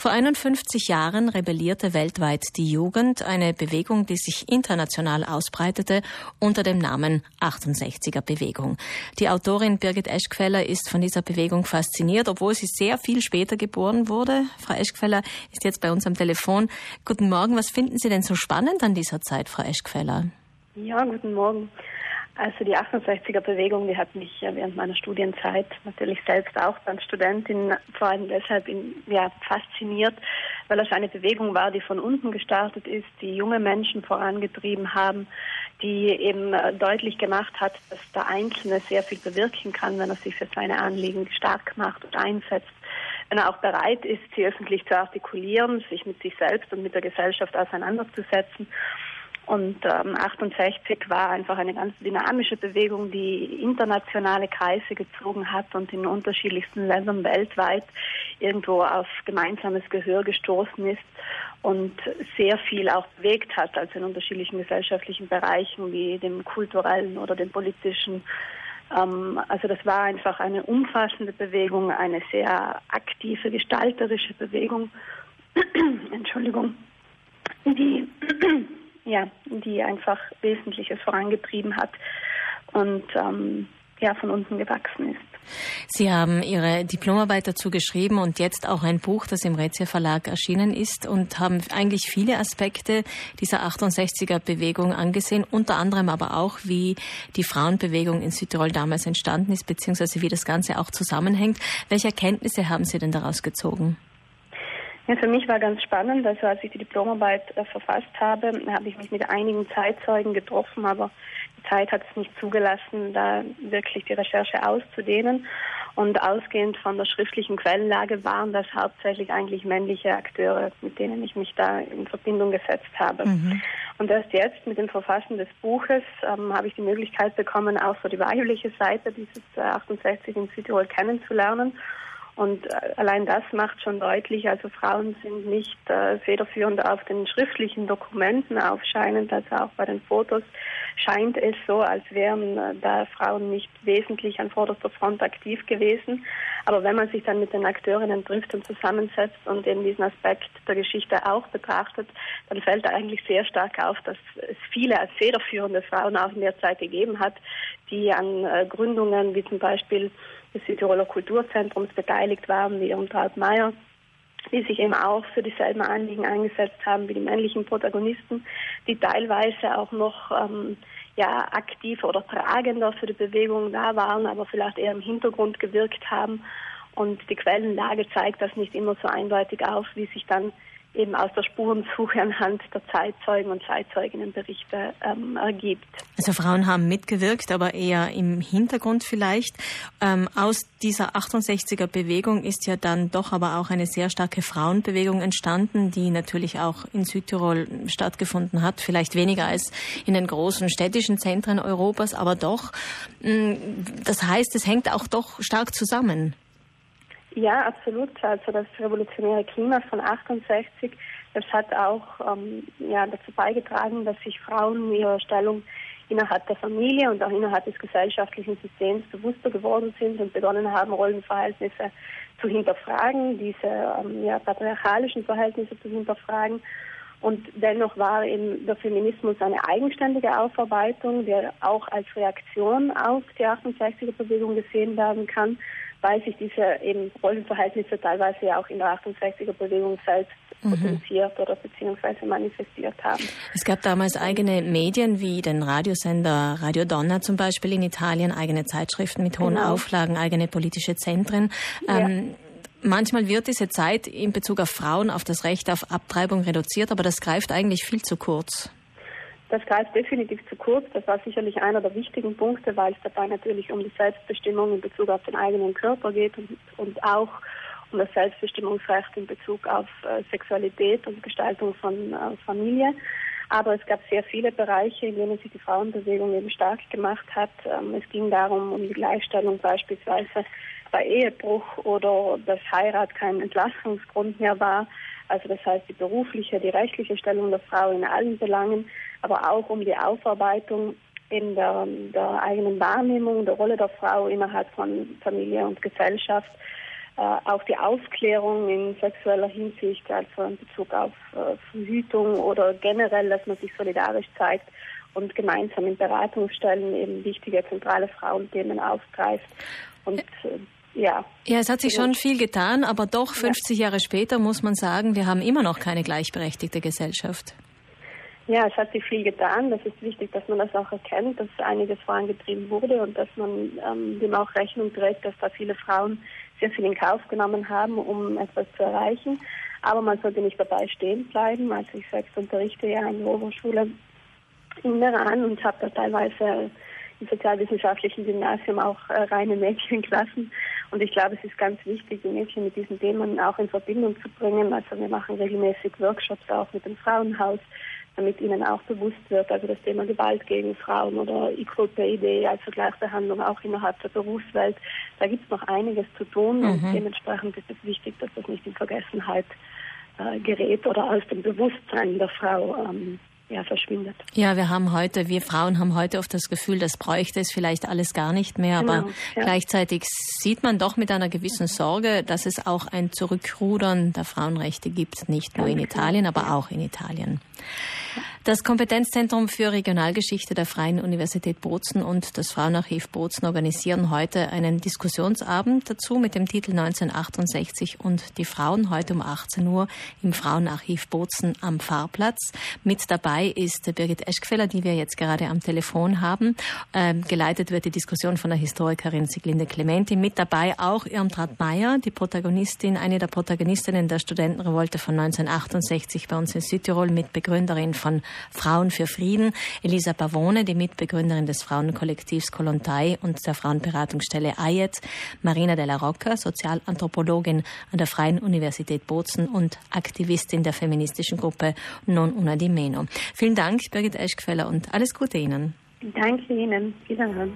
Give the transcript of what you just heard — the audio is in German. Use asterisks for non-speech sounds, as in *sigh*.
Vor 51 Jahren rebellierte weltweit die Jugend, eine Bewegung, die sich international ausbreitete unter dem Namen 68er Bewegung. Die Autorin Birgit Eschkfeller ist von dieser Bewegung fasziniert, obwohl sie sehr viel später geboren wurde. Frau Eschkfeller ist jetzt bei uns am Telefon. Guten Morgen. Was finden Sie denn so spannend an dieser Zeit, Frau Eschkfeller? Ja, guten Morgen. Also die 68er Bewegung, die hat mich während meiner Studienzeit natürlich selbst auch als Studentin vor allem deshalb in, ja, fasziniert, weil es eine Bewegung war, die von unten gestartet ist, die junge Menschen vorangetrieben haben, die eben äh, deutlich gemacht hat, dass der Einzelne sehr viel bewirken kann, wenn er sich für seine Anliegen stark macht und einsetzt. Wenn er auch bereit ist, sie öffentlich zu artikulieren, sich mit sich selbst und mit der Gesellschaft auseinanderzusetzen und ähm, 68 war einfach eine ganz dynamische Bewegung, die internationale Kreise gezogen hat und in unterschiedlichsten Ländern weltweit irgendwo auf gemeinsames Gehör gestoßen ist und sehr viel auch bewegt hat, also in unterschiedlichen gesellschaftlichen Bereichen wie dem kulturellen oder dem politischen. Ähm, also das war einfach eine umfassende Bewegung, eine sehr aktive, gestalterische Bewegung. *clears throat* Entschuldigung, die ja, die einfach Wesentliches vorangetrieben hat und ähm, ja, von unten gewachsen ist. Sie haben Ihre Diplomarbeit dazu geschrieben und jetzt auch ein Buch, das im Rezia Verlag erschienen ist und haben eigentlich viele Aspekte dieser 68er Bewegung angesehen, unter anderem aber auch, wie die Frauenbewegung in Südtirol damals entstanden ist, beziehungsweise wie das Ganze auch zusammenhängt. Welche Erkenntnisse haben Sie denn daraus gezogen? Ja, für mich war ganz spannend, also als ich die Diplomarbeit äh, verfasst habe, habe ich mich mit einigen Zeitzeugen getroffen, aber die Zeit hat es nicht zugelassen, da wirklich die Recherche auszudehnen. Und ausgehend von der schriftlichen Quellenlage waren das hauptsächlich eigentlich männliche Akteure, mit denen ich mich da in Verbindung gesetzt habe. Mhm. Und erst jetzt mit dem Verfassen des Buches ähm, habe ich die Möglichkeit bekommen, auch so die weibliche Seite dieses äh, 68 in Südtirol kennenzulernen und äh, allein das macht schon deutlich, also Frauen sind nicht äh, federführend auf den schriftlichen Dokumenten aufscheinend, also auch bei den Fotos scheint es so, als wären äh, da Frauen nicht wesentlich an vorderster Front aktiv gewesen. Aber wenn man sich dann mit den Akteurinnen trifft und zusammensetzt und eben diesen Aspekt der Geschichte auch betrachtet, dann fällt eigentlich sehr stark auf, dass es viele als federführende Frauen auch in der Zeit gegeben hat, die an äh, Gründungen wie zum Beispiel des Südtiroler Kulturzentrums beteiligt waren, wie Irmtraut Meyer, die sich eben auch für dieselben Anliegen eingesetzt haben wie die männlichen Protagonisten, die teilweise auch noch ähm, ja, aktiver oder tragender für die Bewegung da waren, aber vielleicht eher im Hintergrund gewirkt haben. Und die Quellenlage zeigt das nicht immer so eindeutig auf, wie sich dann eben aus der Spurensuche anhand der Zeitzeugen und Zeitzeuginnenberichte ähm, ergibt. Also Frauen haben mitgewirkt, aber eher im Hintergrund vielleicht. Ähm, aus dieser 68er Bewegung ist ja dann doch aber auch eine sehr starke Frauenbewegung entstanden, die natürlich auch in Südtirol stattgefunden hat, vielleicht weniger als in den großen städtischen Zentren Europas, aber doch. Mm, das heißt, es hängt auch doch stark zusammen. Ja, absolut. Also das revolutionäre Klima von 68, das hat auch ähm, ja, dazu beigetragen, dass sich Frauen ihrer Stellung innerhalb der Familie und auch innerhalb des gesellschaftlichen Systems bewusster geworden sind und begonnen haben, Rollenverhältnisse zu hinterfragen, diese ähm, ja, patriarchalischen Verhältnisse zu hinterfragen. Und dennoch war eben der Feminismus eine eigenständige Aufarbeitung, der auch als Reaktion auf die 68er-Bewegung gesehen werden kann weil sich diese eben Rollenverhältnisse teilweise ja auch in der 68er Bewegung selbst mhm. potenziert oder beziehungsweise manifestiert haben. Es gab damals eigene Medien wie den Radiosender Radio Donna zum Beispiel in Italien, eigene Zeitschriften mit hohen genau. Auflagen, eigene politische Zentren. Ja. Ähm, manchmal wird diese Zeit in Bezug auf Frauen, auf das Recht auf Abtreibung reduziert, aber das greift eigentlich viel zu kurz. Das greift definitiv zu kurz. Das war sicherlich einer der wichtigen Punkte, weil es dabei natürlich um die Selbstbestimmung in Bezug auf den eigenen Körper geht und, und auch um das Selbstbestimmungsrecht in Bezug auf äh, Sexualität und Gestaltung von äh, Familie. Aber es gab sehr viele Bereiche, in denen sich die Frauenbewegung eben stark gemacht hat. Ähm, es ging darum, um die Gleichstellung beispielsweise bei Ehebruch oder dass Heirat kein Entlassungsgrund mehr war. Also das heißt die berufliche, die rechtliche Stellung der Frau in allen Belangen aber auch um die Aufarbeitung in der, der eigenen Wahrnehmung der Rolle der Frau innerhalb von Familie und Gesellschaft. auch die Aufklärung in sexueller Hinsicht, also in Bezug auf Verhütung oder generell, dass man sich solidarisch zeigt und gemeinsam in Beratungsstellen eben wichtige zentrale Frauenthemen aufgreift. Und ja. Ja, es hat sich schon viel getan, aber doch 50 ja. Jahre später muss man sagen, wir haben immer noch keine gleichberechtigte Gesellschaft. Ja, es hat sich viel getan. Das ist wichtig, dass man das auch erkennt, dass einiges vorangetrieben wurde und dass man ähm, dem auch Rechnung trägt, dass da viele Frauen sehr viel in Kauf genommen haben, um etwas zu erreichen. Aber man sollte nicht dabei stehen bleiben. Also ich selbst unterrichte ja an der Oberschule im Iran und habe da teilweise im sozialwissenschaftlichen Gymnasium auch äh, reine Mädchenklassen. Und ich glaube, es ist ganz wichtig, die Mädchen mit diesen Themen auch in Verbindung zu bringen. Also wir machen regelmäßig Workshops auch mit dem Frauenhaus, damit ihnen auch bewusst wird, also das Thema Gewalt gegen Frauen oder Equal Pay Day, also Gleichbehandlung auch innerhalb der Berufswelt. Da gibt es noch einiges zu tun mhm. und dementsprechend ist es wichtig, dass das nicht in Vergessenheit äh, gerät oder aus dem Bewusstsein der Frau ähm, ja, verschwindet. Ja, wir haben heute, wir Frauen haben heute oft das Gefühl, das bräuchte es vielleicht alles gar nicht mehr, genau, aber ja. gleichzeitig sieht man doch mit einer gewissen Sorge, dass es auch ein Zurückrudern der Frauenrechte gibt, nicht nur in Italien, aber auch in Italien. Das Kompetenzzentrum für Regionalgeschichte der Freien Universität Bozen und das Frauenarchiv Bozen organisieren heute einen Diskussionsabend dazu mit dem Titel 1968 und die Frauen heute um 18 Uhr im Frauenarchiv Bozen am Fahrplatz. Mit dabei ist Birgit Eschkfeller, die wir jetzt gerade am Telefon haben. Ähm, geleitet wird die Diskussion von der Historikerin Siglinde Clementi. Mit dabei auch Irmtraut Meyer, die Protagonistin, eine der Protagonistinnen der Studentenrevolte von 1968 bei uns in Südtirol, Mitbegründerin von Frauen für Frieden, Elisa Pavone, die Mitbegründerin des Frauenkollektivs Kolontai und der Frauenberatungsstelle AYET, Marina della Rocca, Sozialanthropologin an der Freien Universität Bozen und Aktivistin der feministischen Gruppe Non Una di Meno. Vielen Dank, Birgit Eschkfeller, und alles Gute Ihnen. Danke Ihnen. Wiederhören.